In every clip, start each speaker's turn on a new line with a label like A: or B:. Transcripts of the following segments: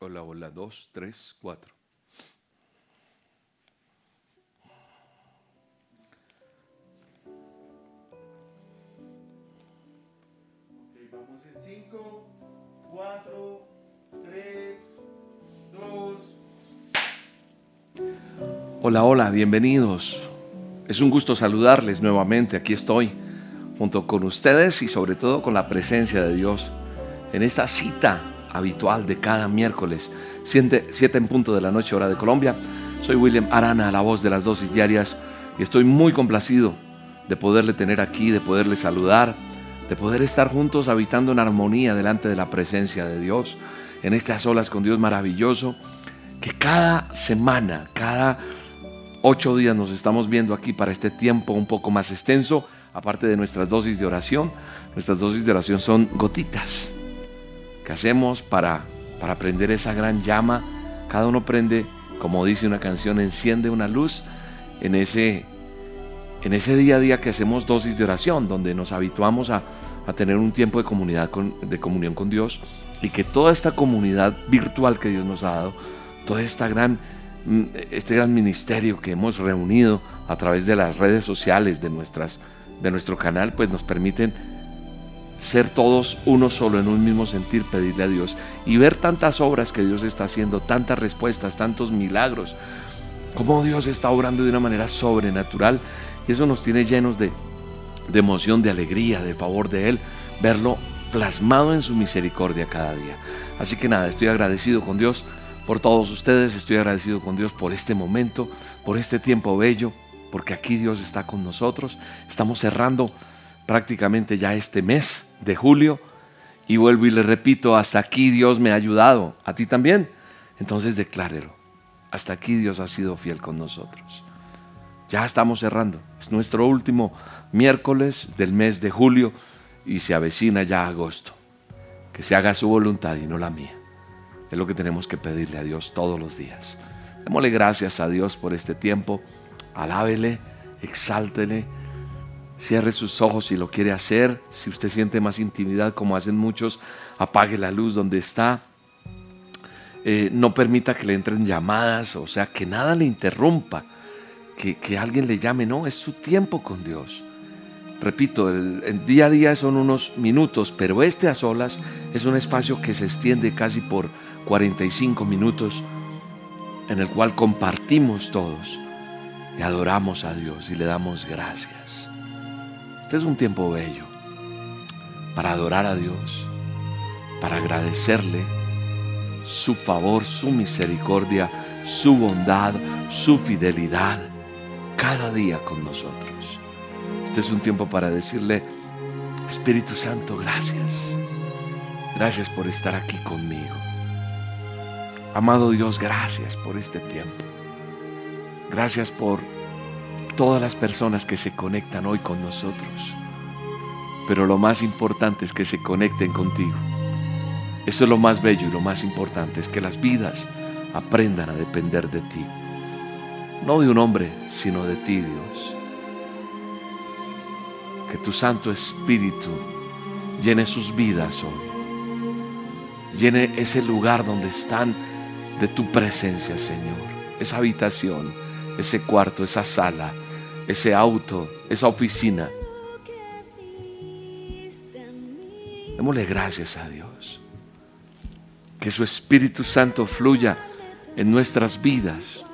A: Hola, hola, dos, tres, cuatro.
B: vamos en 5, 4, 3, 2.
A: Hola, hola, bienvenidos. Es un gusto saludarles nuevamente. Aquí estoy junto con ustedes y sobre todo con la presencia de Dios en esta cita habitual de cada miércoles, 7 en punto de la noche hora de Colombia. Soy William Arana, la voz de las dosis diarias, y estoy muy complacido de poderle tener aquí, de poderle saludar, de poder estar juntos habitando en armonía delante de la presencia de Dios, en estas olas con Dios maravilloso, que cada semana, cada ocho días nos estamos viendo aquí para este tiempo un poco más extenso, aparte de nuestras dosis de oración. Nuestras dosis de oración son gotitas que hacemos para, para prender esa gran llama. Cada uno prende, como dice una canción, enciende una luz en ese, en ese día a día que hacemos dosis de oración, donde nos habituamos a, a tener un tiempo de, comunidad con, de comunión con Dios y que toda esta comunidad virtual que Dios nos ha dado, toda esta gran, mm, este gran ministerio que hemos reunido a través de las redes sociales de, nuestras, de nuestro canal, pues nos permiten ser todos uno solo en un mismo sentir, pedirle a Dios y ver tantas obras que Dios está haciendo, tantas respuestas, tantos milagros, cómo Dios está obrando de una manera sobrenatural y eso nos tiene llenos de, de emoción, de alegría, de favor de Él, verlo plasmado en su misericordia cada día. Así que nada, estoy agradecido con Dios por todos ustedes, estoy agradecido con Dios por este momento, por este tiempo bello, porque aquí Dios está con nosotros. Estamos cerrando prácticamente ya este mes de julio. Y vuelvo y le repito, hasta aquí Dios me ha ayudado. ¿A ti también? Entonces declárelo. Hasta aquí Dios ha sido fiel con nosotros. Ya estamos cerrando. Es nuestro último miércoles del mes de julio y se avecina ya agosto. Que se haga su voluntad y no la mía. Es lo que tenemos que pedirle a Dios todos los días. Démosle gracias a Dios por este tiempo. Alábele, exáltele Cierre sus ojos si lo quiere hacer. Si usted siente más intimidad, como hacen muchos, apague la luz donde está. Eh, no permita que le entren llamadas, o sea, que nada le interrumpa, que, que alguien le llame. No, es su tiempo con Dios. Repito, el, día a día son unos minutos, pero este a solas es un espacio que se extiende casi por 45 minutos, en el cual compartimos todos y adoramos a Dios y le damos gracias. Este es un tiempo bello para adorar a Dios, para agradecerle su favor, su misericordia, su bondad, su fidelidad cada día con nosotros. Este es un tiempo para decirle, Espíritu Santo, gracias. Gracias por estar aquí conmigo. Amado Dios, gracias por este tiempo. Gracias por todas las personas que se conectan hoy con nosotros. Pero lo más importante es que se conecten contigo. Eso es lo más bello y lo más importante, es que las vidas aprendan a depender de ti. No de un hombre, sino de ti, Dios. Que tu Santo Espíritu llene sus vidas hoy. Llene ese lugar donde están de tu presencia, Señor. Esa habitación, ese cuarto, esa sala, ese auto, esa oficina. Démosle gracias a Dios. Que su Espíritu Santo fluya en nuestras vidas.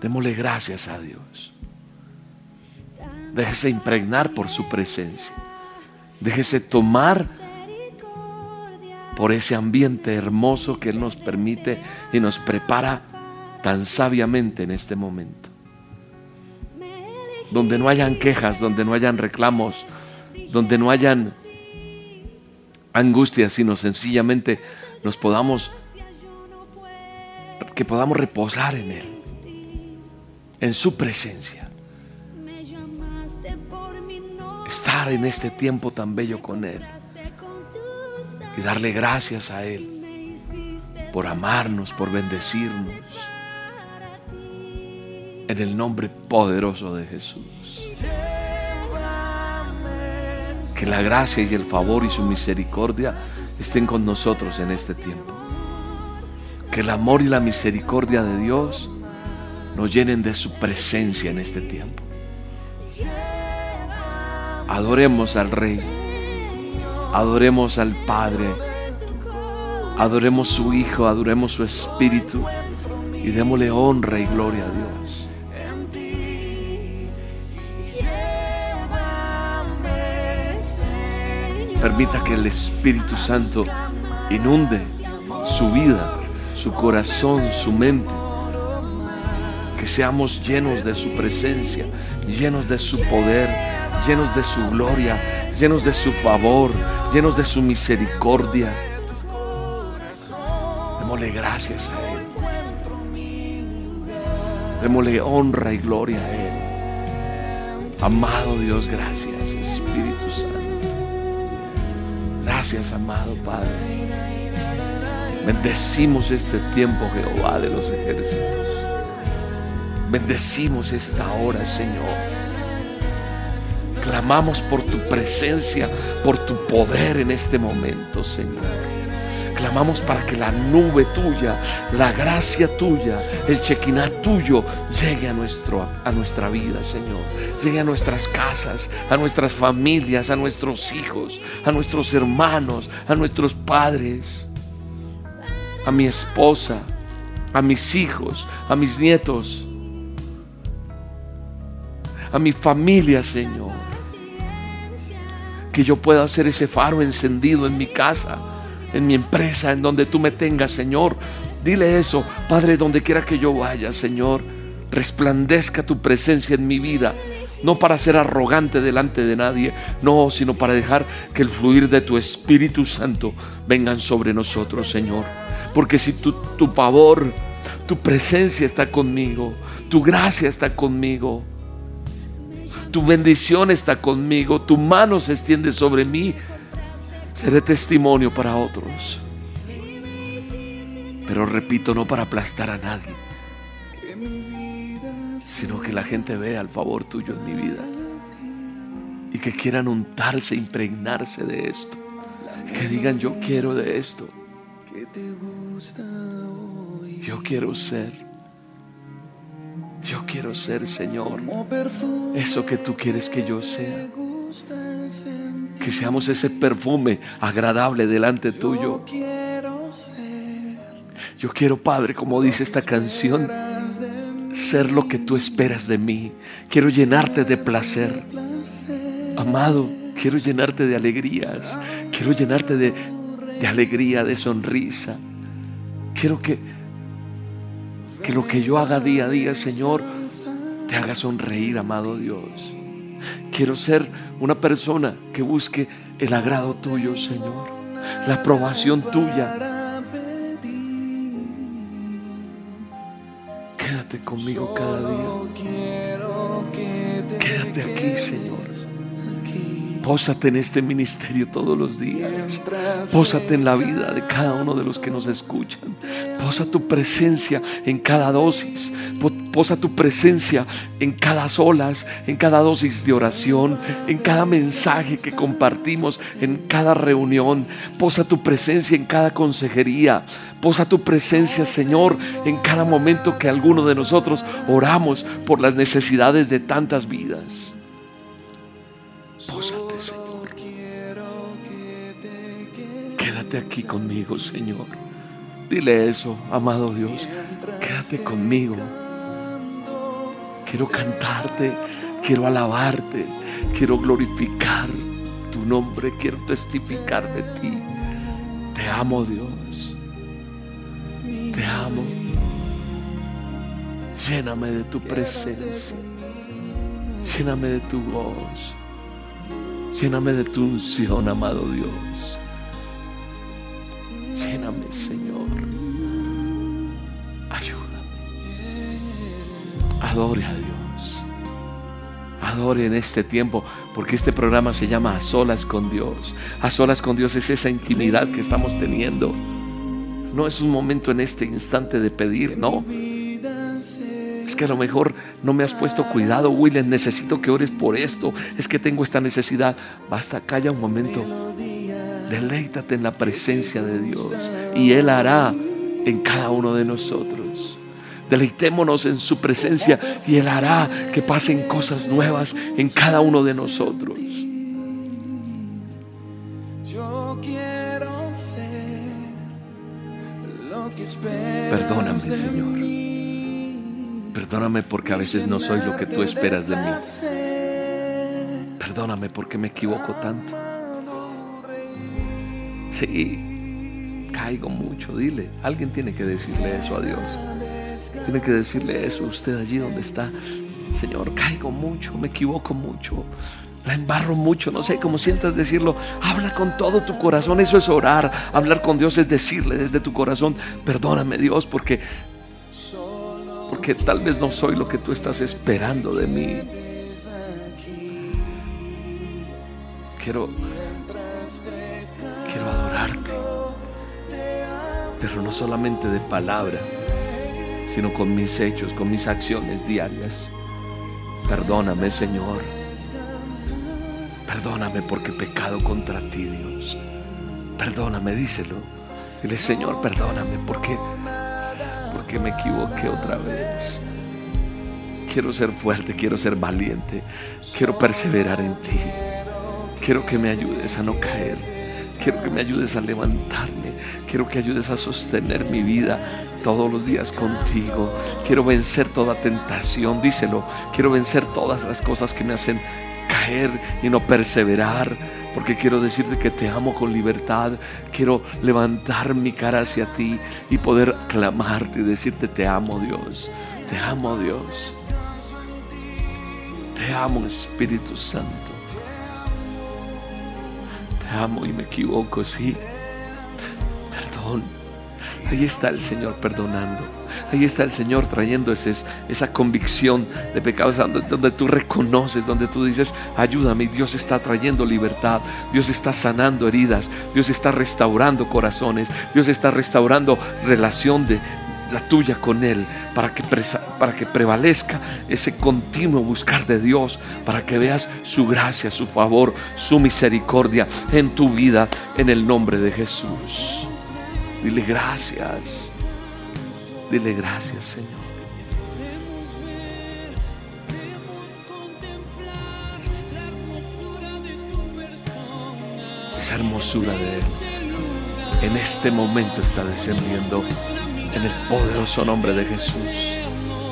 A: Démosle gracias a Dios. Déjese impregnar por su presencia. Déjese tomar por ese ambiente hermoso que Él nos permite y nos prepara tan sabiamente en este momento donde no hayan quejas, donde no hayan reclamos, donde no hayan angustias, sino sencillamente nos podamos, que podamos reposar en Él, en su presencia. Estar en este tiempo tan bello con Él y darle gracias a Él por amarnos, por bendecirnos en el nombre poderoso de Jesús. Que la gracia y el favor y su misericordia estén con nosotros en este tiempo. Que el amor y la misericordia de Dios nos llenen de su presencia en este tiempo. Adoremos al Rey. Adoremos al Padre. Adoremos su Hijo. Adoremos su Espíritu. Y démosle honra y gloria a Dios. Permita que el Espíritu Santo inunde su vida, su corazón, su mente. Que seamos llenos de su presencia, llenos de su poder, llenos de su gloria, llenos de su favor, llenos de su misericordia. Démosle gracias a Él. Démosle honra y gloria a Él. Amado Dios, gracias Espíritu Santo. Gracias, amado Padre. Bendecimos este tiempo, Jehová de los ejércitos. Bendecimos esta hora, Señor. Clamamos por tu presencia, por tu poder en este momento, Señor. Clamamos para que la nube tuya, la gracia tuya, el chequiná tuyo llegue a, nuestro, a nuestra vida, Señor. Llegue a nuestras casas, a nuestras familias, a nuestros hijos, a nuestros hermanos, a nuestros padres, a mi esposa, a mis hijos, a mis nietos, a mi familia, Señor. Que yo pueda hacer ese faro encendido en mi casa en mi empresa, en donde tú me tengas, Señor. Dile eso, Padre, donde quiera que yo vaya, Señor, resplandezca tu presencia en mi vida. No para ser arrogante delante de nadie, no, sino para dejar que el fluir de tu Espíritu Santo vengan sobre nosotros, Señor. Porque si tu, tu favor, tu presencia está conmigo, tu gracia está conmigo, tu bendición está conmigo, tu mano se extiende sobre mí, Seré testimonio para otros. Pero repito, no para aplastar a nadie, sino que la gente vea el favor tuyo en mi vida y que quieran untarse, impregnarse de esto. Que digan, yo quiero de esto. Yo quiero ser. Yo quiero ser, Señor, eso que tú quieres que yo sea que seamos ese perfume agradable delante tuyo. Yo quiero, Padre, como dice esta canción, ser lo que tú esperas de mí. Quiero llenarte de placer. Amado, quiero llenarte de alegrías. Quiero llenarte de, de alegría, de sonrisa. Quiero que, que lo que yo haga día a día, Señor, te haga sonreír, amado Dios. Quiero ser una persona que busque el agrado tuyo, Señor, la aprobación tuya. Quédate conmigo cada día. Quédate aquí, Señor. Pósate en este ministerio todos los días. Pósate en la vida de cada uno de los que nos escuchan. Posa tu presencia en cada dosis. Posa tu presencia en cada olas, en cada dosis de oración, en cada mensaje que compartimos, en cada reunión. Posa tu presencia en cada consejería. Posa tu presencia, Señor, en cada momento que alguno de nosotros oramos por las necesidades de tantas vidas. Pósate, Señor. Quédate aquí conmigo, Señor. Dile eso, amado Dios. Quédate conmigo. Quiero cantarte, quiero alabarte, quiero glorificar tu nombre, quiero testificar de ti. Te amo, Dios. Te amo. Lléname de tu presencia. Lléname de tu voz. Lléname de tu unción, amado Dios. Lléname, Señor. Ayúdame. Adore a Dios. En este tiempo, porque este programa se llama A Solas con Dios. A Solas con Dios es esa intimidad que estamos teniendo. No es un momento en este instante de pedir, no es que a lo mejor no me has puesto cuidado, William. Necesito que ores por esto. Es que tengo esta necesidad. Basta, calla un momento. Deleítate en la presencia de Dios. Y Él hará en cada uno de nosotros. Deleitémonos en su presencia y Él hará que pasen cosas nuevas en cada uno de nosotros.
C: Yo quiero ser lo que
A: Perdóname, Señor. Perdóname porque a veces no soy lo que tú esperas de mí. Perdóname porque me equivoco tanto. Sí, caigo mucho, dile. Alguien tiene que decirle eso a Dios. Tiene que decirle eso usted allí donde está. Señor, caigo mucho, me equivoco mucho. La embarro mucho, no sé cómo sientas decirlo. Habla con todo tu corazón, eso es orar. Hablar con Dios es decirle desde tu corazón, perdóname Dios porque porque tal vez no soy lo que tú estás esperando de mí. Quiero, quiero adorarte, pero no solamente de palabra, sino con mis hechos, con mis acciones diarias. Perdóname, Señor. Perdóname porque he pecado contra ti, Dios. Perdóname, díselo. Dile, Señor, perdóname porque porque me equivoqué otra vez. Quiero ser fuerte, quiero ser valiente, quiero perseverar en ti. Quiero que me ayudes a no caer. Quiero que me ayudes a levantarme. Quiero que ayudes a sostener mi vida todos los días contigo. Quiero vencer toda tentación, díselo. Quiero vencer todas las cosas que me hacen caer y no perseverar porque quiero decirte que te amo con libertad. Quiero levantar mi cara hacia ti y poder clamarte y decirte te amo Dios. Te amo Dios. Te amo Espíritu Santo. Te amo y me equivoco, sí. Perdón. Ahí está el Señor perdonando. Ahí está el Señor trayendo esa convicción de pecados donde, tú reconoces, donde tú dices, ayúdame. Dios está trayendo libertad. Dios está sanando heridas. Dios está restaurando corazones. Dios está restaurando relación de, la tuya con Él, para que, para que prevalezca ese continuo buscar de Dios, para que veas su gracia, su favor, su misericordia en tu vida, en el nombre de Jesús. Dile gracias. Dile gracias, Señor. Esa hermosura de Él en este momento está descendiendo en el poderoso nombre de Jesús.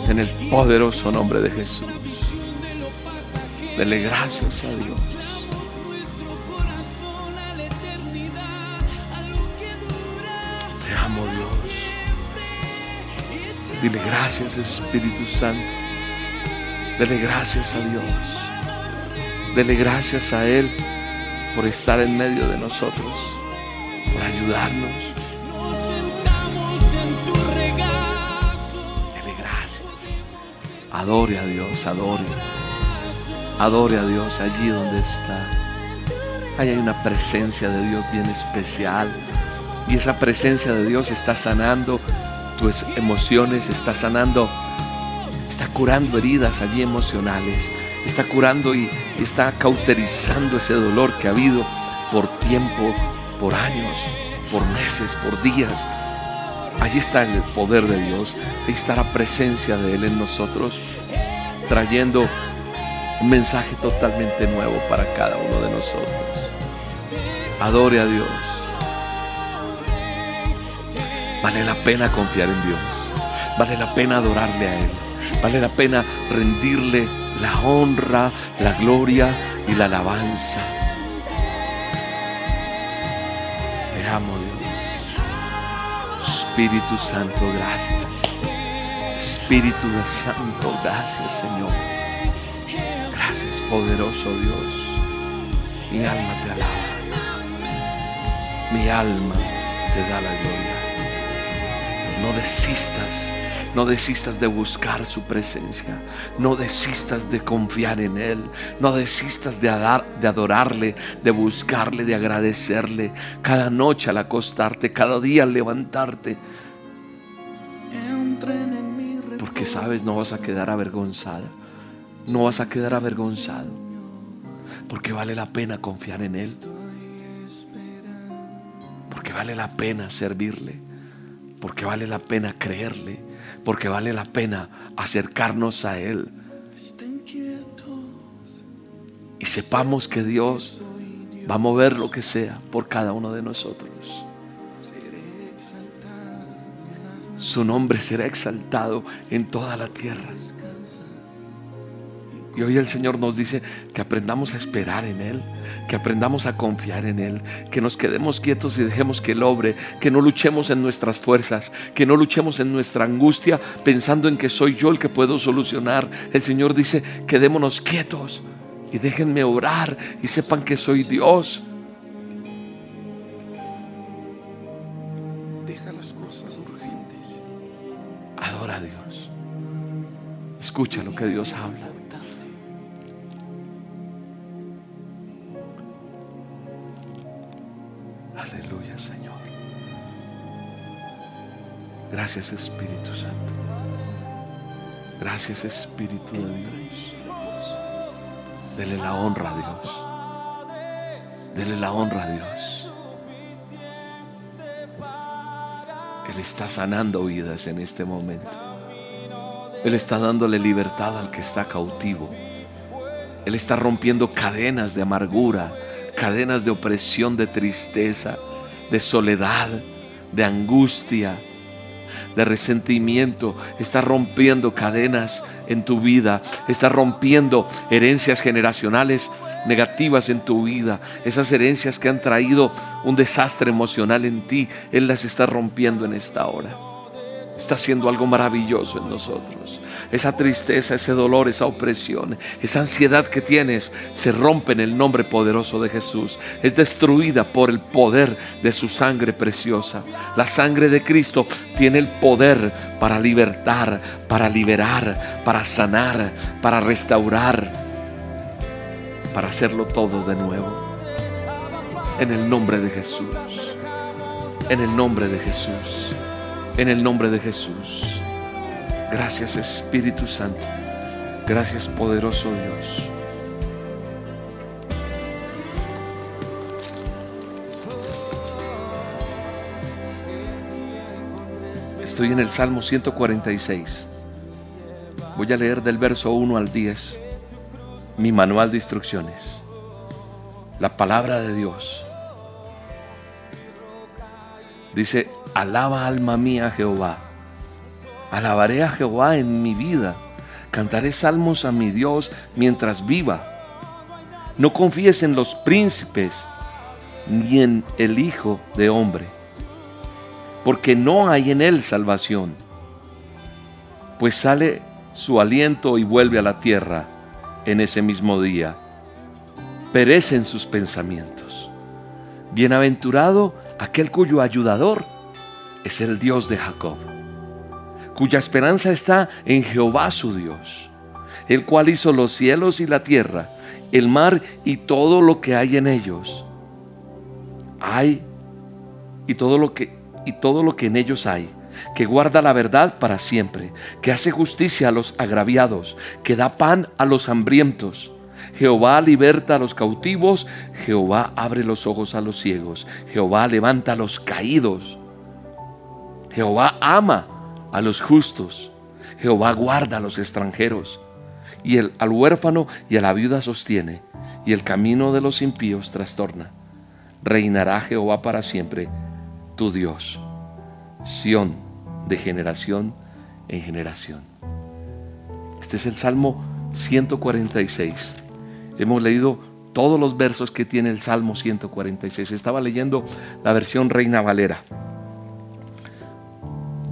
A: En el poderoso nombre de Jesús. Dele gracias a Dios. Dile gracias Espíritu Santo. Dele gracias a Dios. Dele gracias a Él por estar en medio de nosotros, por ayudarnos. Dele gracias. Adore a Dios, adore. Adore a Dios allí donde está. Ahí hay una presencia de Dios bien especial. Y esa presencia de Dios está sanando tus emociones, está sanando, está curando heridas allí emocionales, está curando y está cauterizando ese dolor que ha habido por tiempo, por años, por meses, por días. Allí está el poder de Dios, ahí está la presencia de Él en nosotros, trayendo un mensaje totalmente nuevo para cada uno de nosotros. Adore a Dios. Vale la pena confiar en Dios. Vale la pena adorarle a Él. Vale la pena rendirle la honra, la gloria y la alabanza. Te amo Dios. Espíritu Santo, gracias. Espíritu Santo, gracias Señor. Gracias poderoso Dios. Mi alma te alaba. Mi alma te da la gloria. No desistas, no desistas de buscar su presencia, no desistas de confiar en Él, no desistas de, de adorarle, de buscarle, de agradecerle cada noche al acostarte, cada día al levantarte. Porque sabes, no vas a quedar avergonzada, no vas a quedar avergonzado, porque vale la pena confiar en Él, porque vale la pena servirle porque vale la pena creerle, porque vale la pena acercarnos a Él y sepamos que Dios va a mover lo que sea por cada uno de nosotros. Su nombre será exaltado en toda la tierra. Y hoy el Señor nos dice que aprendamos a esperar en Él, que aprendamos a confiar en Él, que nos quedemos quietos y dejemos que Él obre, que no luchemos en nuestras fuerzas, que no luchemos en nuestra angustia pensando en que soy yo el que puedo solucionar. El Señor dice, quedémonos quietos y déjenme orar y sepan que soy Dios.
C: Deja las cosas urgentes.
A: Adora a Dios. Escucha lo que Dios habla. Gracias, Espíritu Santo. Gracias, Espíritu de Dios. Dele la honra a Dios. Dele la honra a Dios. Él está sanando vidas en este momento. Él está dándole libertad al que está cautivo. Él está rompiendo cadenas de amargura, cadenas de opresión, de tristeza, de soledad, de angustia, de resentimiento. Está rompiendo cadenas en tu vida. Está rompiendo herencias generacionales negativas en tu vida. Esas herencias que han traído un desastre emocional en ti. Él las está rompiendo en esta hora. Está haciendo algo maravilloso en nosotros. Esa tristeza, ese dolor, esa opresión, esa ansiedad que tienes se rompe en el nombre poderoso de Jesús. Es destruida por el poder de su sangre preciosa. La sangre de Cristo tiene el poder para libertar, para liberar, para sanar, para restaurar, para hacerlo todo de nuevo. En el nombre de Jesús. En el nombre de Jesús. En el nombre de Jesús. Gracias Espíritu Santo. Gracias poderoso Dios. Estoy en el Salmo 146. Voy a leer del verso 1 al 10 mi manual de instrucciones. La palabra de Dios. Dice, alaba alma mía Jehová. Alabaré a Jehová en mi vida. Cantaré salmos a mi Dios mientras viva. No confíes en los príncipes ni en el Hijo de Hombre, porque no hay en él salvación, pues sale su aliento y vuelve a la tierra en ese mismo día. Perecen sus pensamientos. Bienaventurado aquel cuyo ayudador es el Dios de Jacob cuya esperanza está en Jehová su Dios, el cual hizo los cielos y la tierra, el mar y todo lo que hay en ellos. Hay y todo lo que y todo lo que en ellos hay, que guarda la verdad para siempre, que hace justicia a los agraviados, que da pan a los hambrientos. Jehová liberta a los cautivos, Jehová abre los ojos a los ciegos, Jehová levanta a los caídos. Jehová ama a los justos. Jehová guarda a los extranjeros. Y el, al huérfano y a la viuda sostiene. Y el camino de los impíos trastorna. Reinará Jehová para siempre, tu Dios. Sión de generación en generación. Este es el Salmo 146. Hemos leído todos los versos que tiene el Salmo 146. Estaba leyendo la versión Reina Valera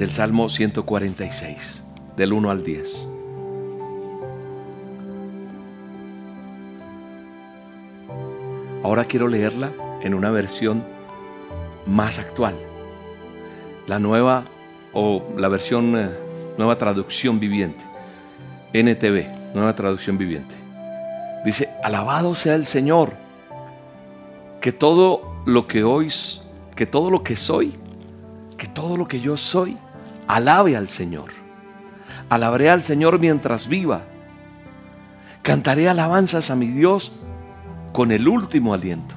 A: del Salmo 146, del 1 al 10. Ahora quiero leerla en una versión más actual. La nueva o la versión eh, nueva traducción viviente. NTV, nueva traducción viviente. Dice, alabado sea el Señor, que todo lo que hoy, que todo lo que soy, que todo lo que yo soy, alabe al Señor. Alabaré al Señor mientras viva. Cantaré alabanzas a mi Dios con el último aliento.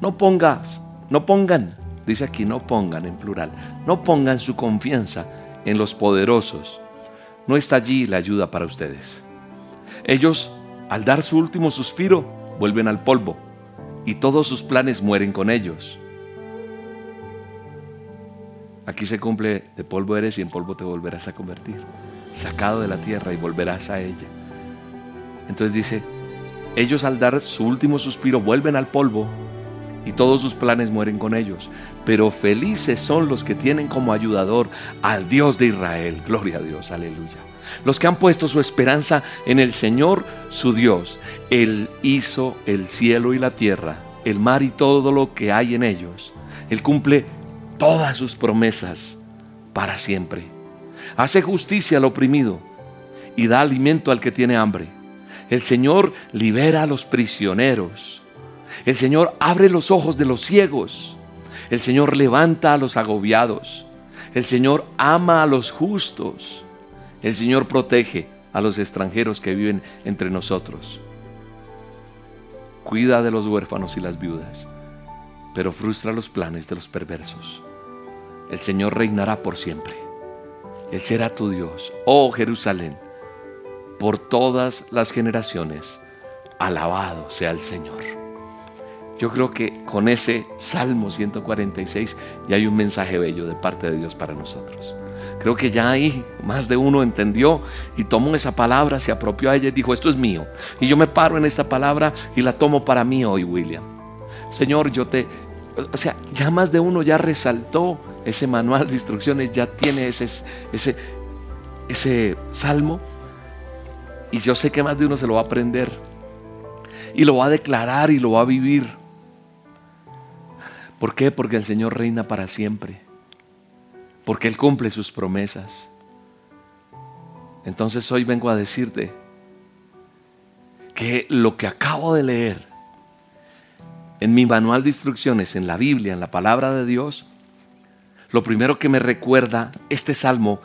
A: No pongas, no pongan dice aquí, no pongan en plural, no pongan su confianza en los poderosos. No está allí la ayuda para ustedes. Ellos, al dar su último suspiro, vuelven al polvo y todos sus planes mueren con ellos. Aquí se cumple, de polvo eres y en polvo te volverás a convertir. Sacado de la tierra y volverás a ella. Entonces dice, ellos al dar su último suspiro vuelven al polvo y todos sus planes mueren con ellos. Pero felices son los que tienen como ayudador al Dios de Israel. Gloria a Dios, aleluya. Los que han puesto su esperanza en el Señor, su Dios. Él hizo el cielo y la tierra, el mar y todo lo que hay en ellos. Él cumple todas sus promesas para siempre. Hace justicia al oprimido y da alimento al que tiene hambre. El Señor libera a los prisioneros. El Señor abre los ojos de los ciegos. El Señor levanta a los agobiados. El Señor ama a los justos. El Señor protege a los extranjeros que viven entre nosotros. Cuida de los huérfanos y las viudas, pero frustra los planes de los perversos. El Señor reinará por siempre. Él será tu Dios, oh Jerusalén, por todas las generaciones. Alabado sea el Señor. Yo creo que con ese Salmo 146 ya hay un mensaje bello de parte de Dios para nosotros. Creo que ya ahí más de uno entendió y tomó esa palabra, se apropió a ella y dijo, esto es mío. Y yo me paro en esta palabra y la tomo para mí hoy, William. Señor, yo te... O sea, ya más de uno ya resaltó ese manual de instrucciones, ya tiene ese, ese, ese salmo. Y yo sé que más de uno se lo va a aprender. Y lo va a declarar y lo va a vivir. ¿Por qué? Porque el Señor reina para siempre. Porque Él cumple sus promesas. Entonces hoy vengo a decirte que lo que acabo de leer en mi manual de instrucciones, en la Biblia, en la palabra de Dios, lo primero que me recuerda este salmo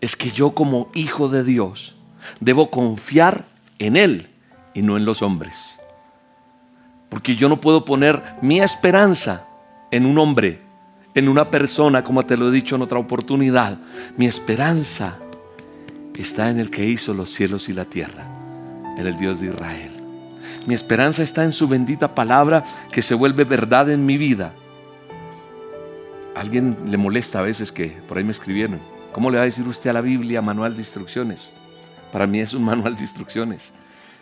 A: es que yo como hijo de Dios debo confiar en Él y no en los hombres. Porque yo no puedo poner mi esperanza en un hombre, en una persona, como te lo he dicho en otra oportunidad. Mi esperanza está en el que hizo los cielos y la tierra, en el Dios de Israel. Mi esperanza está en su bendita palabra que se vuelve verdad en mi vida. Alguien le molesta a veces que por ahí me escribieron. ¿Cómo le va a decir usted a la Biblia manual de instrucciones? Para mí es un manual de instrucciones.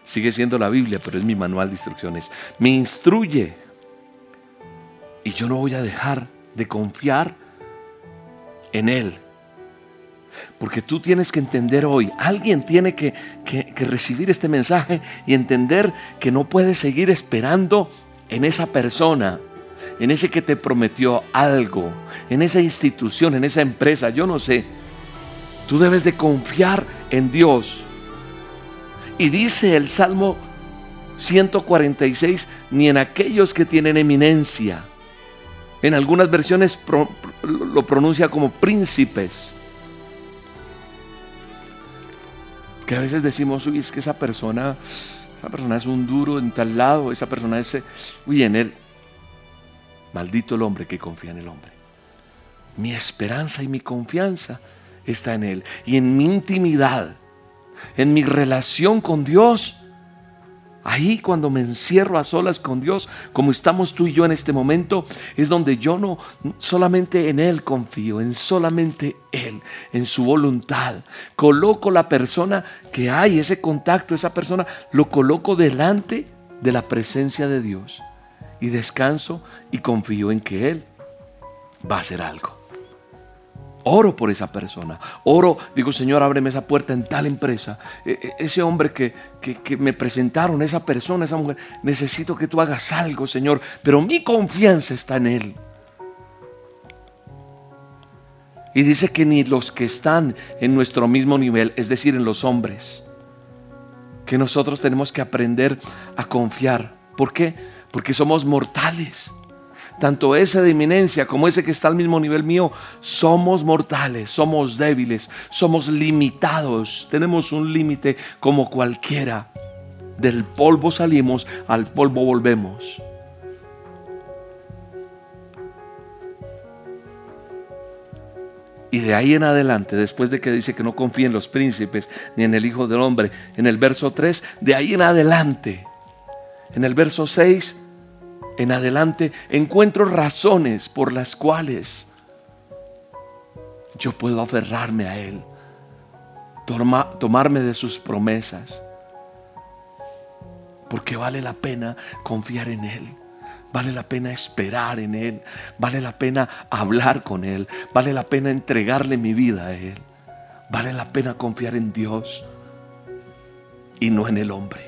A: Sigue siendo la Biblia, pero es mi manual de instrucciones. Me instruye. Y yo no voy a dejar de confiar en Él. Porque tú tienes que entender hoy, alguien tiene que, que, recibir este mensaje y entender que no puedes seguir esperando en esa persona, en ese que te prometió algo, en esa institución, en esa empresa, yo no sé. Tú debes de confiar en Dios. Y dice el Salmo 146, ni en aquellos que tienen eminencia. En algunas versiones lo pronuncia como príncipes. Que a veces decimos, uy, es que esa persona, esa persona es un duro en tal lado, esa persona es, uy, en él. Maldito el hombre que confía en el hombre. Mi esperanza y mi confianza está en Él. Y en mi intimidad, en mi relación con Dios, Ahí cuando me encierro a solas con Dios, como estamos tú y yo en este momento, es donde yo no solamente en Él confío, en solamente Él, en su voluntad. Coloco la persona que hay, ese contacto, esa persona, lo coloco delante de la presencia de Dios. Y descanso y confío en que Él va a hacer algo. Oro por esa persona. Oro, digo, Señor, ábreme esa puerta en tal empresa. E, e, ese hombre que, que, me presentaron, esa persona, esa mujer, necesito que tú hagas algo, Señor. Pero mi confianza está en Él. Y dice que ni los que están en nuestro mismo nivel, es decir, en los hombres, que nosotros tenemos que aprender a confiar. ¿Por qué? Porque somos mortales tanto ese de eminencia como ese que está al mismo nivel mío, somos mortales, somos débiles, somos limitados, tenemos un límite como cualquiera. Del polvo salimos, al polvo volvemos. Y de ahí en adelante, después de que dice que no confía en los príncipes ni en el Hijo del Hombre, en el verso 3, de ahí en adelante, en el verso 6, en adelante, encuentro razones por las cuales yo puedo aferrarme a Él, tomarme de sus promesas, porque vale la pena confiar en Él. Vale la pena esperar en Él. Vale la pena hablar con Él. Vale la pena entregarle mi vida a Él. Vale la pena confiar en Dios y no en el hombre.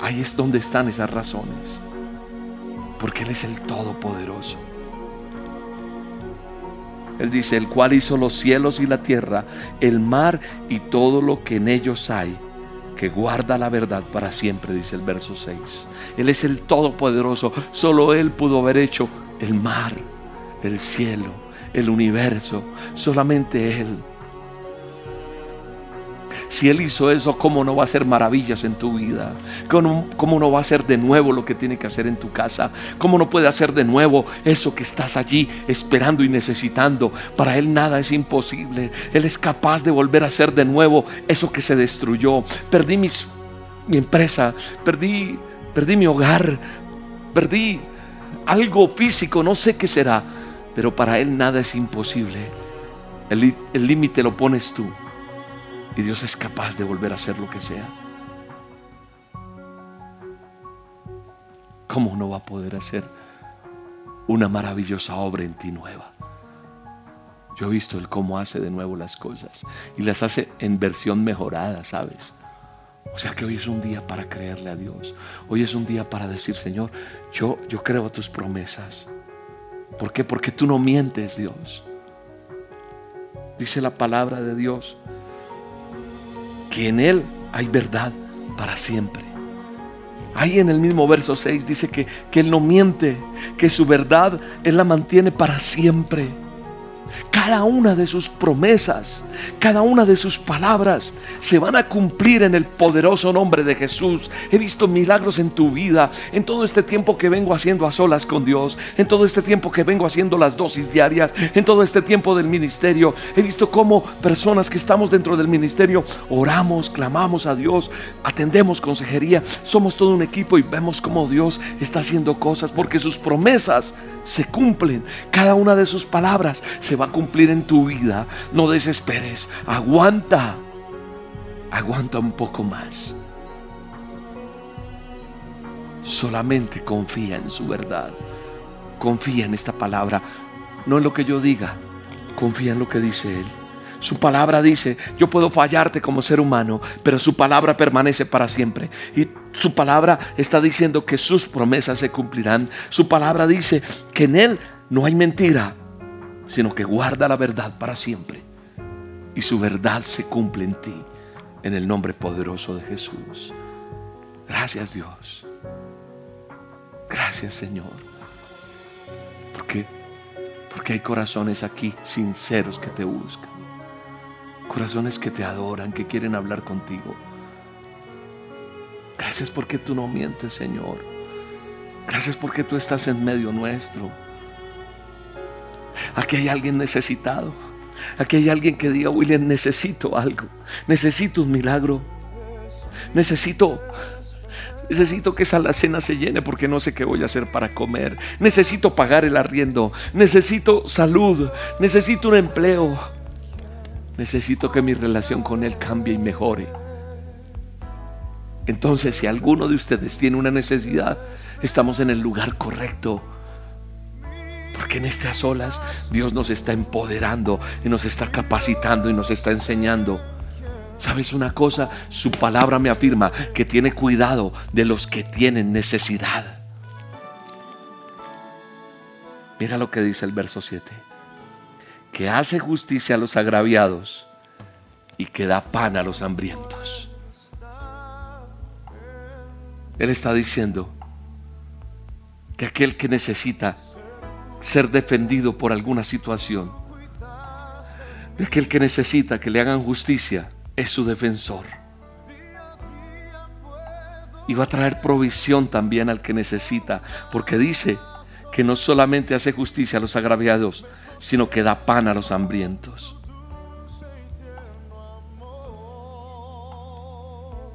A: Ahí es donde están esas razones. Porque Él es el Todopoderoso. Él dice, el cual hizo los cielos y la tierra, el mar y todo lo que en ellos hay que guarda la verdad para siempre, dice el verso 6. Él es el Todopoderoso. Solo Él pudo haber hecho el mar, el cielo, el universo. Solamente Él. Si Él hizo eso, ¿cómo no va a hacer maravillas en tu vida? ¿Cómo, no va a hacer de nuevo lo que tiene que hacer en tu casa? ¿Cómo no puede hacer de nuevo eso que estás allí esperando y necesitando? Para Él nada es imposible. Él es capaz de volver a hacer de nuevo eso que se destruyó. Perdí mis, mi empresa, perdí, perdí mi hogar, perdí algo físico, no sé qué será. Pero para Él nada es imposible. El límite lo pones tú. Y Dios es capaz de volver a hacer lo que sea. ¿Cómo no va a poder hacer una maravillosa obra en ti nueva? Yo he visto el cómo hace de nuevo las cosas y las hace en versión mejorada, ¿sabes? O sea que hoy es un día para creerle a Dios. Hoy es un día para decir, Señor, yo, yo creo a tus promesas. ¿Por qué? Porque tú no mientes, Dios. Dice la palabra de Dios que en Él hay verdad para siempre. Ahí en el mismo verso 6 dice que, que Él no miente, que su verdad Él la mantiene para siempre. Cada una de sus promesas, cada una de sus palabras se van a cumplir en el poderoso nombre de Jesús. He visto milagros en tu vida, en todo este tiempo que vengo haciendo a solas con Dios, en todo este tiempo que vengo haciendo las dosis diarias, en todo este tiempo del ministerio. He visto cómo personas que estamos dentro del ministerio oramos, clamamos a Dios, atendemos consejería, somos todo un equipo y vemos cómo Dios está haciendo cosas porque sus promesas se cumplen. Cada una de sus palabras se va a cumplir en tu vida. No desesperes. Aguanta. Aguanta un poco más. Solamente confía en su verdad. Confía en esta palabra. No en lo que yo diga. Confía en lo que dice Él. Su palabra dice, yo puedo fallarte como ser humano, pero su palabra permanece para siempre. Y su palabra está diciendo que sus promesas se cumplirán. Su palabra dice que en Él no hay mentira, sino que guarda la verdad para siempre. Y su verdad se cumple en ti, en el nombre poderoso de Jesús. Gracias Dios. Gracias Señor. Porque, porque hay corazones aquí sinceros que te buscan. Corazones que te adoran, que quieren hablar contigo. Gracias porque tú no mientes, Señor. Gracias porque tú estás en medio nuestro. Aquí hay alguien necesitado. Aquí hay alguien que diga, William, necesito algo. Necesito un milagro. Necesito Necesito que esa cena se llene porque no sé qué voy a hacer para comer. Necesito pagar el arriendo. Necesito salud. Necesito un empleo. Necesito que mi relación con Él cambie y mejore. Entonces, si alguno de ustedes tiene una necesidad, estamos en el lugar correcto. Porque en estas olas Dios nos está empoderando y nos está capacitando y nos está enseñando. ¿Sabes una cosa? Su palabra me afirma que tiene cuidado de los que tienen necesidad. Mira lo que dice el verso 7 que hace justicia a los agraviados y que da pan a los hambrientos. Él está diciendo que aquel que necesita ser defendido por alguna situación, de aquel que necesita que le hagan justicia, es su defensor. Y va a traer provisión también al que necesita, porque dice que no solamente hace justicia a los agraviados, sino que da pan a los hambrientos.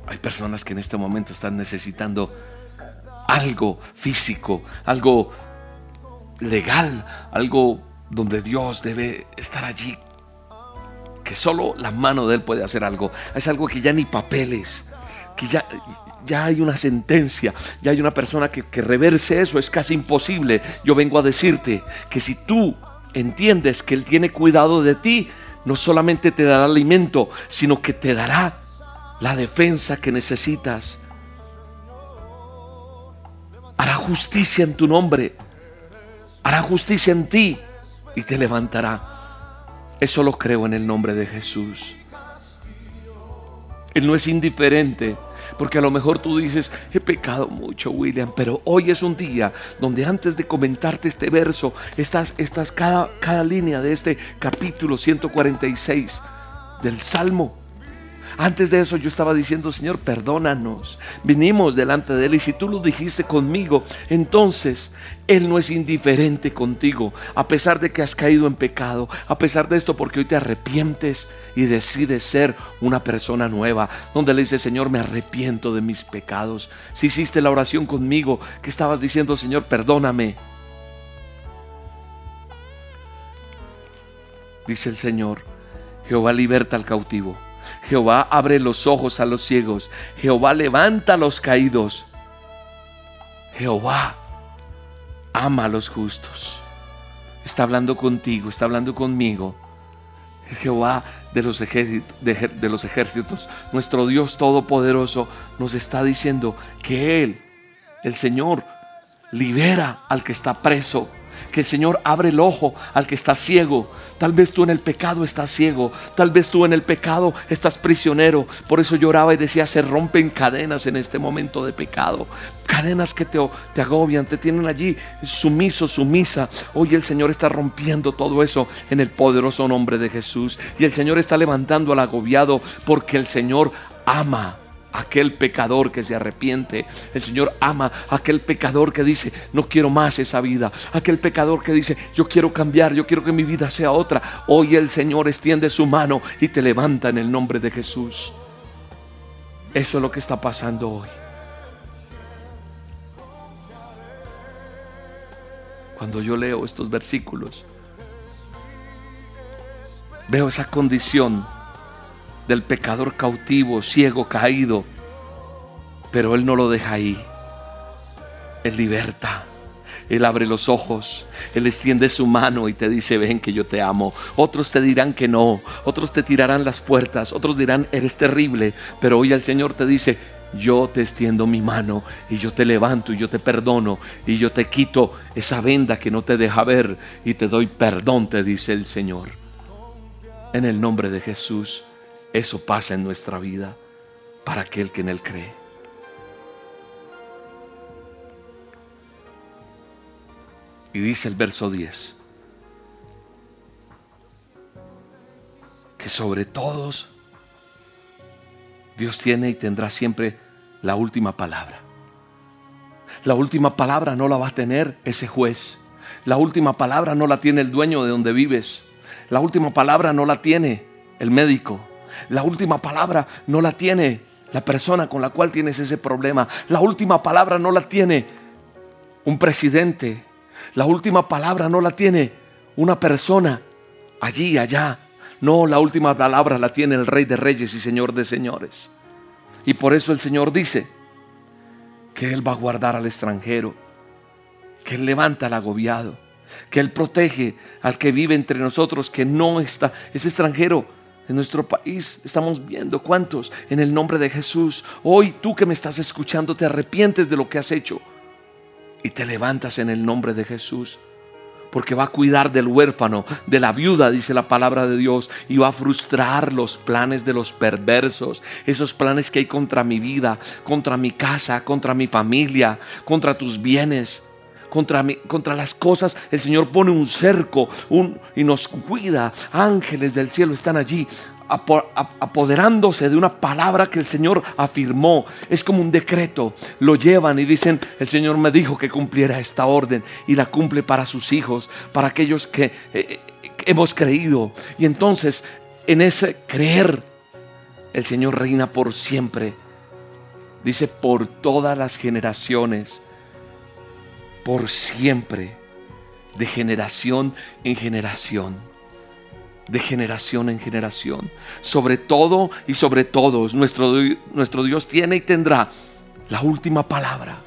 A: Hay personas que en este momento están necesitando algo físico, algo legal, algo donde Dios debe estar allí. Que solo la mano de Él puede hacer algo. Es algo que ya ni papeles, que ya, ya hay una sentencia, ya hay una persona que, que reverse eso, es casi imposible. Yo vengo a decirte que si tú entiendes que Él tiene cuidado de ti, no solamente te dará alimento, sino que te dará la defensa que necesitas. Hará justicia en tu nombre, hará justicia en ti y te levantará. Eso lo creo en el nombre de Jesús. Él no es indiferente. Porque a lo mejor tú dices, he pecado mucho, William, pero hoy es un día donde antes de comentarte este verso, estás, estás cada, cada línea de este capítulo 146 del Salmo, antes de eso yo estaba diciendo, Señor, perdónanos. Vinimos delante de Él y si tú lo dijiste conmigo, entonces Él no es indiferente contigo, a pesar de que has caído en pecado, a pesar de esto, porque hoy te arrepientes y decides ser una persona nueva, donde le dices, Señor, me arrepiento de mis pecados. Si hiciste la oración conmigo, que estabas diciendo, Señor, perdóname. Dice el Señor, Jehová liberta al cautivo Jehová abre los ojos a los ciegos. Jehová levanta a los caídos. Jehová ama a los justos. Está hablando contigo, está hablando conmigo. Jehová de los, ejércitos, de los ejércitos, nuestro Dios Todopoderoso, nos está diciendo que Él, el Señor, libera al que está preso que el Señor abre el ojo al que está ciego. Tal vez tú en el pecado estás ciego. Tal vez tú en el pecado estás prisionero. Por eso lloraba y decía, se rompen cadenas en este momento de pecado. Cadenas que te, te agobian, te tienen allí sumiso, sumisa. Hoy el Señor está rompiendo todo eso en el poderoso nombre de Jesús. Y el Señor está levantando al agobiado porque el Señor ama aquel pecador que se arrepiente. El Señor ama aquel pecador que dice, no quiero más esa vida. Aquel pecador que dice, yo quiero cambiar, yo quiero que mi vida sea otra. Hoy el Señor extiende su mano y te levanta en el nombre de Jesús. Eso es lo que está pasando hoy. Cuando yo leo estos versículos, veo esa condición del pecador cautivo, ciego, caído. Pero Él no lo deja ahí. Él liberta. Él abre los ojos, Él extiende su mano y te dice, ven que yo te amo. Otros te dirán que no, otros te tirarán las puertas, otros dirán, eres terrible. Pero hoy el Señor te dice, yo te extiendo mi mano y yo te levanto y yo te perdono y yo te quito esa venda que no te deja ver y te doy perdón, te dice el Señor. En el nombre de Jesús. Eso pasa en nuestra vida para aquel que en Él cree. Y dice el verso 10, que sobre todos Dios tiene y tendrá siempre la última palabra. La última palabra no la va a tener ese juez. La última palabra no la tiene el dueño de donde vives. La última palabra no la tiene el médico. La última palabra no la tiene la persona con la cual tienes ese problema. La última palabra no la tiene un presidente. La última palabra no la tiene una persona allí, allá. No, la última palabra la tiene el Rey de Reyes y Señor de Señores. Y por eso el Señor dice que Él va a guardar al extranjero, que Él levanta al agobiado, que Él protege al que vive entre nosotros, que no está, es extranjero en nuestro país estamos viendo cuántos en el nombre de Jesús. Hoy tú que me estás escuchando te arrepientes de lo que has hecho y te levantas en el nombre de Jesús. Porque va a cuidar del huérfano, de la viuda, dice la palabra de Dios, y va a frustrar los planes de los perversos, esos planes que hay contra mi vida, contra mi casa, contra mi familia, contra tus bienes contra, contra las cosas, el Señor pone un cerco un, y nos cuida. Ángeles del cielo están allí apo- ap- apoderándose de una palabra que el Señor afirmó. Es como un decreto. Lo llevan y dicen, el Señor me dijo que cumpliera esta orden y la cumple para sus hijos, para aquellos que, eh, eh, que hemos creído. Y entonces, en ese creer, el Señor reina por siempre. Dice, por todas las generaciones, por siempre, de generación en generación de generación en generación. Sobre todo y sobre todos, nuestro, nuestro Dios tiene y tendrá la última palabra.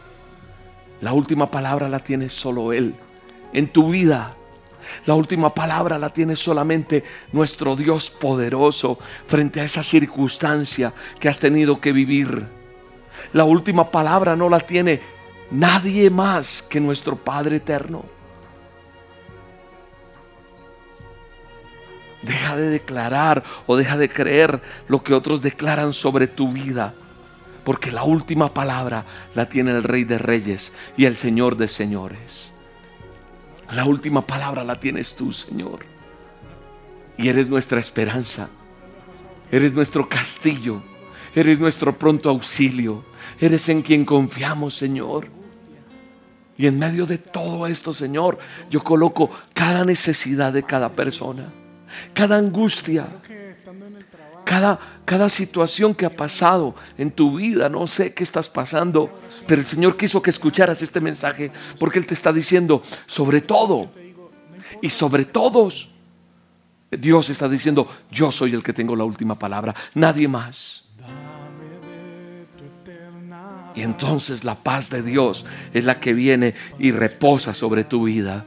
A: La última palabra la tiene solo Él. En tu vida, la última palabra la tiene solamente nuestro Dios poderoso frente a esa circunstancia que has tenido que vivir. La última palabra no la tiene nadie más que nuestro Padre eterno. Deja de declarar o deja de creer lo que otros declaran sobre tu vida. Porque la última palabra la tiene el Rey de Reyes y el Señor de Señores. La última palabra la tienes tú, Señor. Y eres nuestra esperanza. Eres nuestro castillo. Eres nuestro pronto auxilio. Eres en quien confiamos, Señor. Y en medio de todo esto, Señor, yo coloco cada necesidad de cada persona, cada angustia, cada, cada situación que ha pasado en tu vida. No sé qué estás pasando, pero el Señor quiso que escucharas este mensaje porque Él te está diciendo, sobre todo y sobre todos, Dios está diciendo, yo soy el que tengo la última palabra, nadie más. Y entonces la paz de Dios es la que viene y reposa sobre tu vida.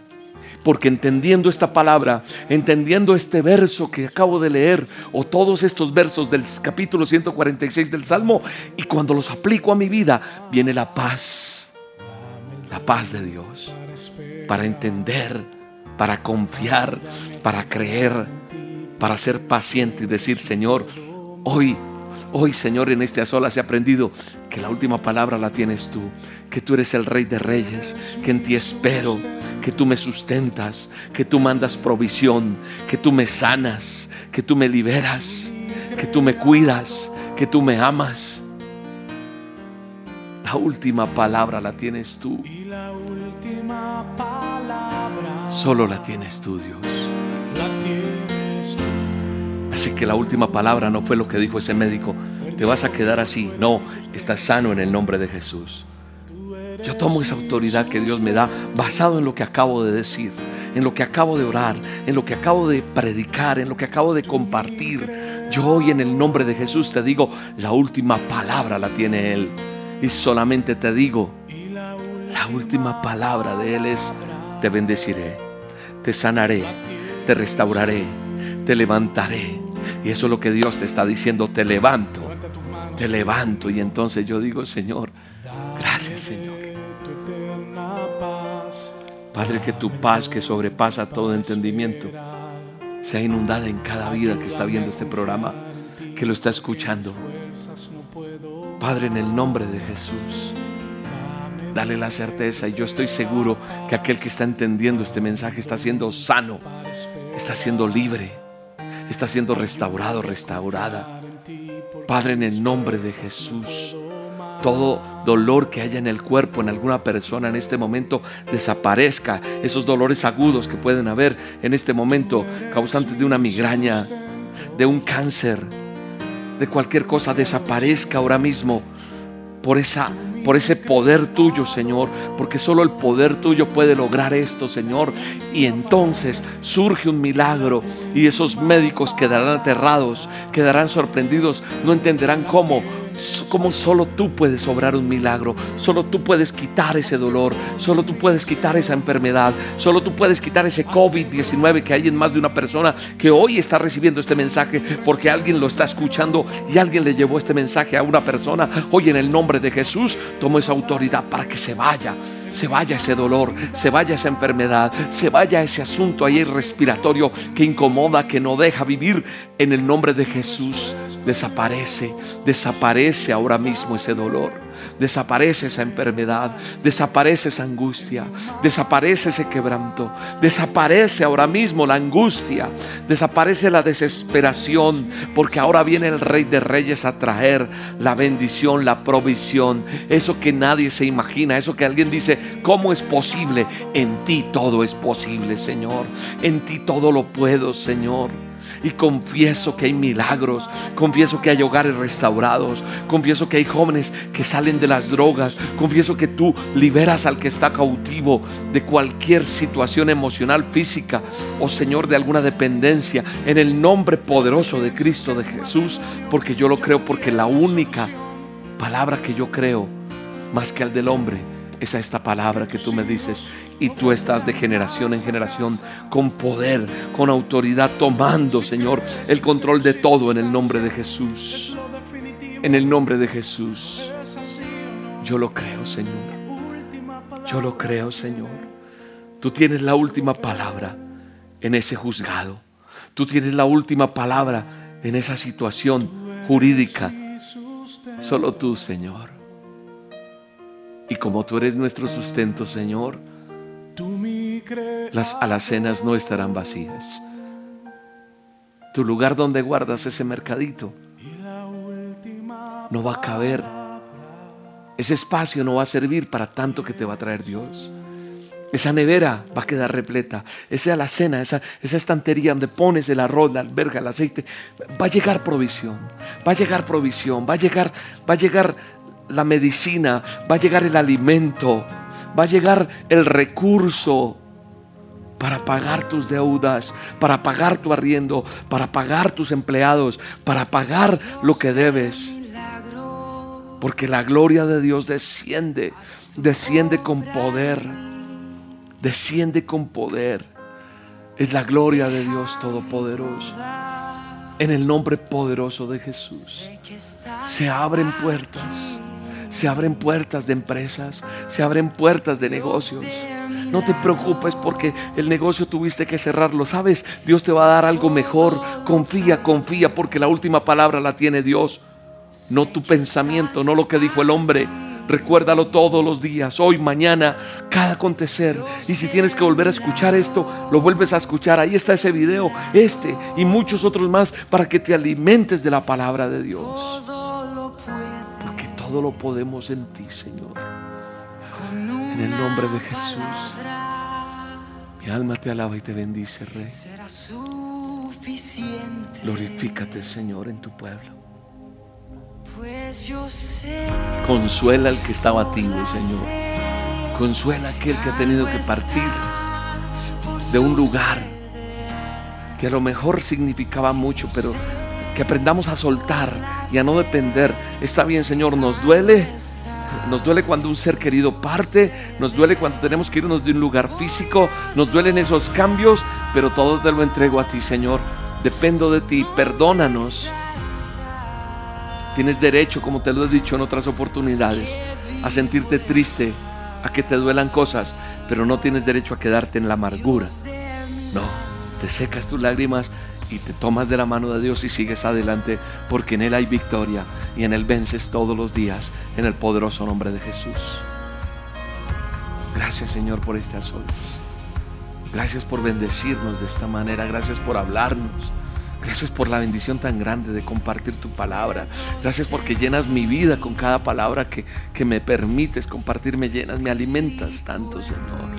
A: Porque entendiendo esta palabra, entendiendo este verso que acabo de leer, o todos estos versos del capítulo 146 del Salmo, y cuando los aplico a mi vida, viene la paz, la paz de Dios, para entender, para confiar, para creer, para ser paciente y decir, Señor, hoy Hoy, Señor, en este solas he aprendido que la última palabra la tienes tú, que tú eres el Rey de Reyes, que en ti espero, que tú me sustentas, que tú mandas provisión, que tú me sanas, que tú me liberas, que tú me cuidas, que tú me amas. La última palabra la tienes tú,
C: Y la última palabra
A: solo la tienes tú, Dios. Así que la última palabra no fue lo que dijo ese médico. Te vas a quedar así. No, estás sano en el nombre de Jesús. Yo tomo esa autoridad que Dios me da basado en lo que acabo de decir, en lo que acabo de orar, en lo que acabo de predicar, en lo que acabo de compartir. Yo hoy en el nombre de Jesús te digo, la última palabra la tiene Él. Y solamente te digo, la última palabra de Él es, te bendeciré, te sanaré, te restauraré, te levantaré. Y eso es lo que Dios te está diciendo, te levanto, te levanto. Y entonces yo digo, Señor, gracias Señor. Padre, que tu paz que sobrepasa todo entendimiento sea inundada en cada vida que está viendo este programa, que lo está escuchando. Padre, en el nombre de Jesús, dale la certeza y yo estoy seguro que aquel que está entendiendo este mensaje está siendo sano, está siendo libre, está siendo restaurado, restaurada. Padre, en el nombre de Jesús, todo dolor que haya en el cuerpo, en alguna persona en este momento, desaparezca. Esos dolores agudos que pueden haber en este momento, causantes de una migraña, de un cáncer, de cualquier cosa, desaparezca ahora mismo por esa por ese poder tuyo, Señor, porque solo el poder tuyo puede lograr esto, Señor. Y entonces surge un milagro y esos médicos quedarán aterrados, quedarán sorprendidos, no entenderán cómo cómo solo tú puedes obrar un milagro, solo tú puedes quitar ese dolor, solo tú puedes quitar esa enfermedad, solo tú puedes quitar ese COVID-19 que hay en más de una persona que hoy está recibiendo este mensaje porque alguien lo está escuchando y alguien le llevó este mensaje a una persona. Hoy en el nombre de Jesús tomo esa autoridad para que se vaya se vaya ese dolor, se vaya esa enfermedad, se vaya ese asunto ahí respiratorio que incomoda, que no deja vivir. En el nombre de Jesús desaparece, desaparece ahora mismo ese dolor. Desaparece esa enfermedad, desaparece esa angustia, desaparece ese quebranto, desaparece ahora mismo la angustia, desaparece la desesperación, porque ahora viene el Rey de Reyes a traer la bendición, la provisión, eso que nadie se imagina, eso que alguien dice, ¿cómo es posible? En ti todo es posible, Señor, en ti todo lo puedo, Señor. Y confieso que hay milagros, confieso que hay hogares restaurados, confieso que hay jóvenes que salen de las drogas, confieso que tú liberas al que está cautivo de cualquier situación emocional, física o Señor de alguna dependencia, en el nombre poderoso de Cristo de Jesús, porque yo lo creo, porque la única palabra que yo creo, más que al del hombre, es esta palabra que tú me dices y tú estás de generación en generación con poder, con autoridad, tomando, Señor, el control de todo en el nombre de Jesús. En el nombre de Jesús. Yo lo creo, Señor. Yo lo creo, Señor. Tú tienes la última palabra en ese juzgado. Tú tienes la última palabra en esa situación jurídica. Solo tú, Señor. Y como tú eres nuestro sustento, Señor, las alacenas no estarán vacías. Tu lugar donde guardas ese mercadito no va a caber. Ese espacio no va a servir para tanto que te va a traer Dios. Esa nevera va a quedar repleta. Esa alacena, esa, esa estantería donde pones el arroz, la alberga, el aceite, va a llegar provisión. Va a llegar provisión. Va a llegar, va a llegar la medicina, va a llegar el alimento, va a llegar el recurso para pagar tus deudas, para pagar tu arriendo, para pagar tus empleados, para pagar lo que debes. Porque la gloria de Dios desciende, desciende con poder, desciende con poder. Es la gloria de Dios Todopoderoso. En el nombre poderoso de Jesús se abren puertas se abren puertas de empresas, se abren puertas de negocios. No te preocupes porque el negocio tuviste que cerrarlo. Sabes, Dios te va a dar algo mejor. Confía, confía porque la última palabra la tiene Dios. No tu pensamiento, no lo que dijo el hombre. Recuérdalo todos los días, hoy, mañana, cada acontecer. Y si tienes que volver a escuchar esto, lo vuelves a escuchar. Ahí está ese video, este y muchos otros más para que te alimentes de la palabra de Dios todo lo podemos en ti, Señor. En el nombre de Jesús. Mi alma te alaba y te bendice, Rey. Glorifícate, Señor, en tu pueblo. Consuela al que está batido, Señor. Consuela a aquel que ha tenido que partir de un lugar que a lo mejor significaba mucho, pero que aprendamos a soltar y a no depender. Está bien, Señor, nos duele. Nos duele cuando un ser querido parte, nos duele cuando tenemos que irnos de un lugar físico, nos duelen esos cambios, pero todo te lo entrego a ti, Señor. Dependo de ti, perdónanos. Tienes derecho, como te lo he dicho en otras oportunidades, a sentirte triste, a que te duelan cosas, pero no tienes derecho a quedarte en la amargura. No, te secas tus lágrimas y te tomas de la mano de Dios y sigues adelante porque en Él hay victoria y en Él vences todos los días en el poderoso nombre de Jesús. Gracias Señor por estas horas. Gracias por bendecirnos de esta manera. Gracias por hablarnos. Gracias por la bendición tan grande de compartir tu palabra. Gracias porque llenas mi vida con cada palabra que, que me permites compartir. Me llenas, me alimentas tanto, Señor.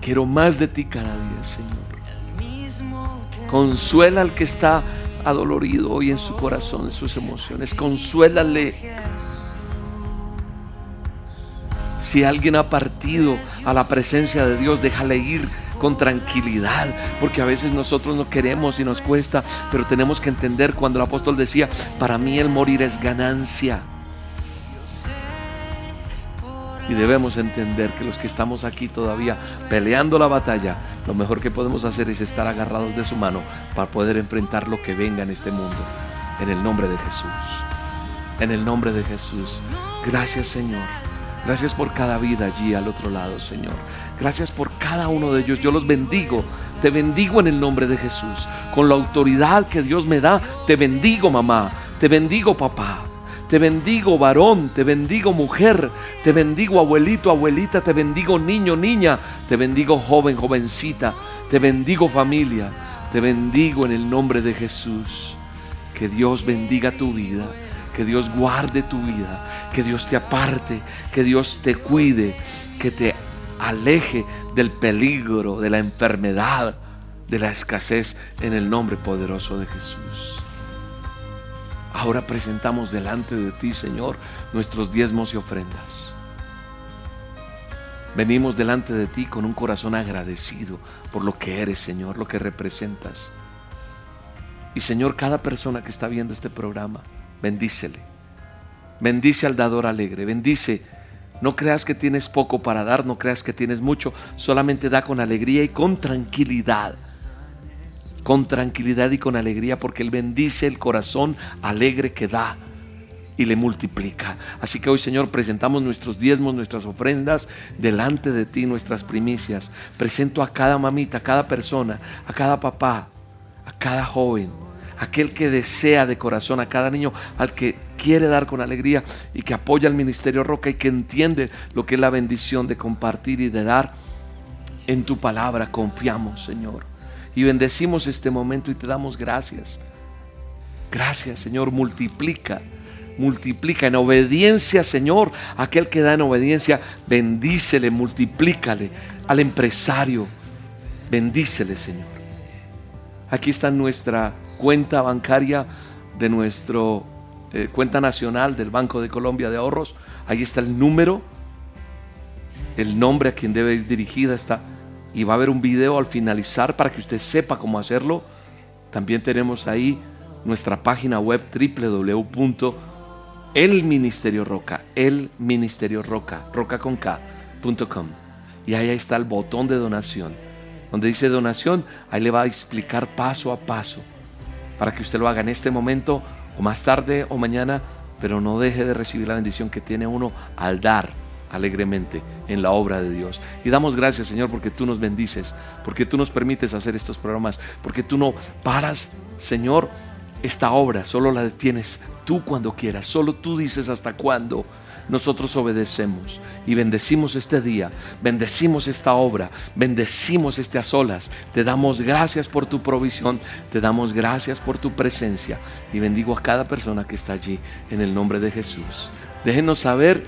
A: Quiero más de ti cada día, Señor. Consuela al que está adolorido hoy en su corazón, en sus emociones. Consuélale. Si alguien ha partido a la presencia de Dios, déjale ir con tranquilidad, porque a veces nosotros no queremos y nos cuesta, pero tenemos que entender cuando el apóstol decía, para mí el morir es ganancia. Y debemos entender que los que estamos aquí todavía peleando la batalla, lo mejor que podemos hacer es estar agarrados de su mano para poder enfrentar lo que venga en este mundo. En el nombre de Jesús. En el nombre de Jesús. Gracias Señor. Gracias por cada vida allí al otro lado, Señor. Gracias por cada uno de ellos. Yo los bendigo. Te bendigo en el nombre de Jesús. Con la autoridad que Dios me da, te bendigo mamá. Te bendigo papá. Te bendigo varón, te bendigo mujer, te bendigo abuelito, abuelita, te bendigo niño, niña, te bendigo joven, jovencita, te bendigo familia, te bendigo en el nombre de Jesús. Que Dios bendiga tu vida, que Dios guarde tu vida, que Dios te aparte, que Dios te cuide, que te aleje del peligro, de la enfermedad, de la escasez en el nombre poderoso de Jesús. Ahora presentamos delante de ti, Señor, nuestros diezmos y ofrendas. Venimos delante de ti con un corazón agradecido por lo que eres, Señor, lo que representas. Y Señor, cada persona que está viendo este programa, bendícele. Bendice al dador alegre, bendice. No creas que tienes poco para dar, no creas que tienes mucho, solamente da con alegría y con tranquilidad con tranquilidad y con alegría, porque Él bendice el corazón alegre que da y le multiplica. Así que hoy, Señor, presentamos nuestros diezmos, nuestras ofrendas delante de ti, nuestras primicias. Presento a cada mamita, a cada persona, a cada papá, a cada joven, aquel que desea de corazón, a cada niño, al que quiere dar con alegría y que apoya al ministerio Roca y que entiende lo que es la bendición de compartir y de dar. En tu palabra confiamos, Señor y bendecimos este momento y te damos gracias. Gracias, Señor, multiplica, multiplica en obediencia, Señor, aquel que da en obediencia, bendícele, multiplícale al empresario, bendícele, Señor. Aquí está nuestra cuenta bancaria de nuestro eh, cuenta nacional del Banco de Colombia de Ahorros. Ahí está el número, el nombre a quien debe ir dirigida está y va a haber un video al finalizar para que usted sepa cómo hacerlo. También tenemos ahí nuestra página web www.elministerioroca, el ministerio roca, con K.com. Y ahí está el botón de donación. Donde dice donación, ahí le va a explicar paso a paso para que usted lo haga en este momento o más tarde o mañana, pero no deje de recibir la bendición que tiene uno al dar alegremente en la obra de Dios. Y damos gracias, Señor, porque tú nos bendices, porque tú nos permites hacer estos programas, porque tú no paras, Señor, esta obra, solo la detienes tú cuando quieras, solo tú dices hasta cuándo. Nosotros obedecemos y bendecimos este día, bendecimos esta obra, bendecimos este a solas. Te damos gracias por tu provisión, te damos gracias por tu presencia y bendigo a cada persona que está allí en el nombre de Jesús. Déjenos saber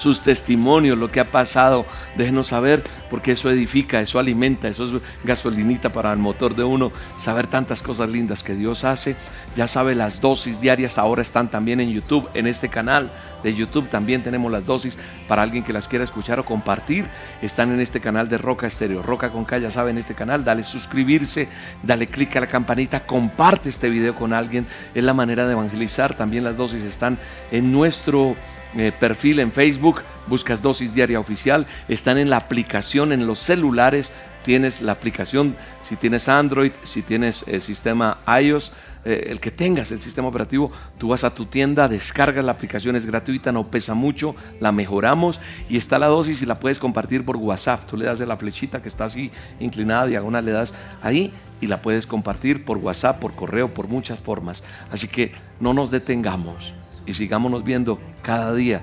A: sus testimonios, lo que ha pasado. Déjenos saber, porque eso edifica, eso alimenta, eso es gasolinita para el motor de uno. Saber tantas cosas lindas que Dios hace. Ya sabe, las dosis diarias ahora están también en YouTube, en este canal de YouTube también tenemos las dosis para alguien que las quiera escuchar o compartir. Están en este canal de Roca Estéreo. Roca con K, ya saben, este canal. Dale suscribirse, dale clic a la campanita, comparte este video con alguien. Es la manera de evangelizar. También las dosis están en nuestro eh, perfil en Facebook, buscas Dosis Diaria Oficial, están en la aplicación en los celulares, tienes la aplicación, si tienes Android, si tienes el sistema iOS, eh, el que tengas el sistema operativo, tú vas a tu tienda, descargas la aplicación, es gratuita, no pesa mucho, la mejoramos y está la dosis y la puedes compartir por WhatsApp. Tú le das de la flechita que está así inclinada, diagonal, le das ahí y la puedes compartir por WhatsApp, por correo, por muchas formas. Así que no nos detengamos y sigámonos viendo cada día.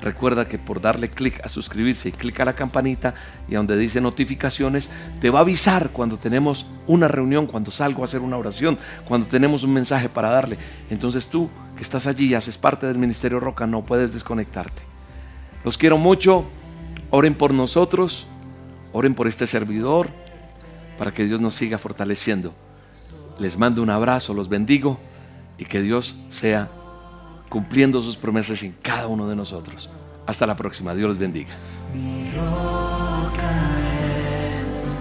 A: Recuerda que por darle clic a suscribirse y clic a la campanita y donde dice notificaciones, te va a avisar cuando tenemos una reunión, cuando salgo a hacer una oración, cuando tenemos un mensaje para darle. Entonces tú que estás allí y haces parte del Ministerio Roca, no puedes desconectarte. Los quiero mucho. Oren por nosotros. Oren por este servidor para que Dios nos siga fortaleciendo. Les mando un abrazo, los bendigo y que Dios sea cumpliendo sus promesas en cada uno de nosotros. Hasta la próxima. Dios les bendiga.
D: Mi roca es,